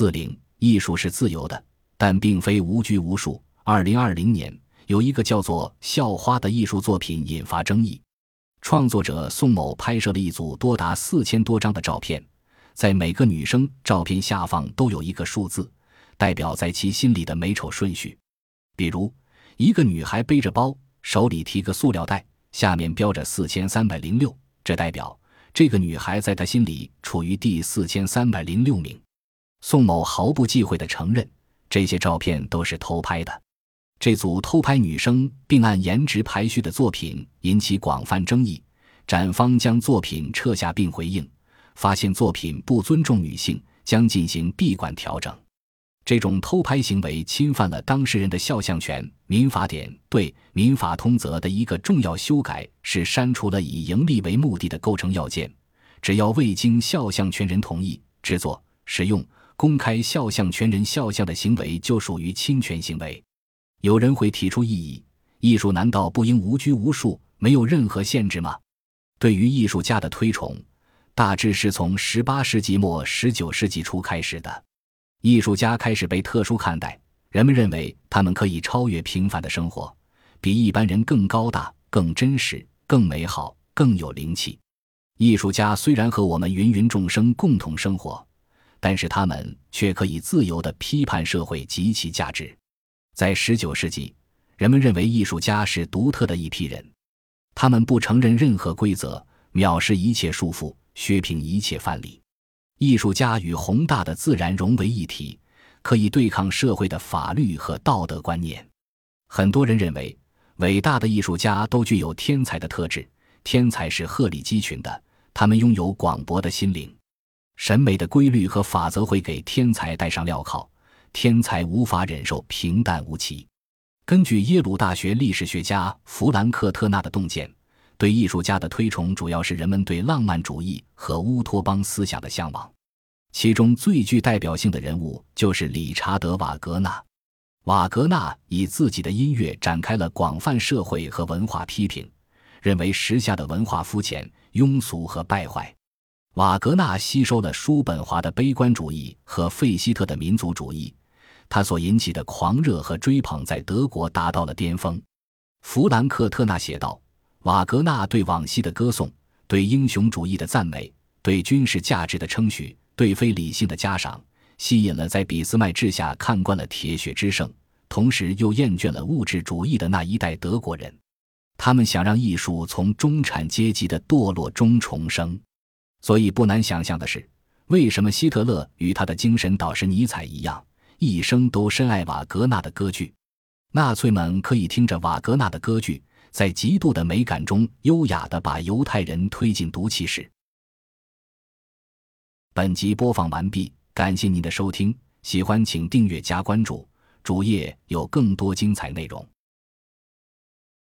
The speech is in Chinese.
四零，艺术是自由的，但并非无拘无束。二零二零年，有一个叫做《校花》的艺术作品引发争议。创作者宋某拍摄了一组多达四千多张的照片，在每个女生照片下方都有一个数字，代表在其心里的美丑顺序。比如，一个女孩背着包，手里提个塑料袋，下面标着四千三百零六，这代表这个女孩在他心里处于第四千三百零六名。宋某毫不忌讳地承认，这些照片都是偷拍的。这组偷拍女生并按颜值排序的作品引起广泛争议，展方将作品撤下并回应，发现作品不尊重女性，将进行闭馆调整。这种偷拍行为侵犯了当事人的肖像权。民法典对《民法通则》的一个重要修改是删除了以盈利为目的的构成要件，只要未经肖像权人同意制作、使用、公开肖像权人肖像的行为就属于侵权行为。有人会提出异议：艺术难道不应无拘无束、没有任何限制吗？对于艺术家的推崇，大致是从十八世纪末、十九世纪初开始的。艺术家开始被特殊看待，人们认为他们可以超越平凡的生活，比一般人更高大、更真实、更美好、更有灵气。艺术家虽然和我们芸芸众生共同生活，但是他们却可以自由地批判社会及其价值。在十九世纪，人们认为艺术家是独特的一批人，他们不承认任何规则，藐视一切束缚，削平一切范例。艺术家与宏大的自然融为一体，可以对抗社会的法律和道德观念。很多人认为，伟大的艺术家都具有天才的特质，天才是鹤立鸡群的，他们拥有广博的心灵。审美的规律和法则会给天才戴上镣铐。天才无法忍受平淡无奇。根据耶鲁大学历史学家弗兰克特纳的洞见，对艺术家的推崇主要是人们对浪漫主义和乌托邦思想的向往。其中最具代表性的人物就是理查德·瓦格纳。瓦格纳以自己的音乐展开了广泛社会和文化批评，认为时下的文化肤浅、庸俗和败坏。瓦格纳吸收了叔本华的悲观主义和费希特的民族主义。他所引起的狂热和追捧在德国达到了巅峰。弗兰克特纳写道：“瓦格纳对往昔的歌颂，对英雄主义的赞美，对军事价值的称许，对非理性的嘉赏，吸引了在俾斯麦治下看惯了铁血之盛，同时又厌倦了物质主义的那一代德国人。他们想让艺术从中产阶级的堕落中重生。所以不难想象的是，为什么希特勒与他的精神导师尼采一样。”一生都深爱瓦格纳的歌剧，纳粹们可以听着瓦格纳的歌剧，在极度的美感中优雅地把犹太人推进毒气室。本集播放完毕，感谢您的收听，喜欢请订阅加关注，主页有更多精彩内容。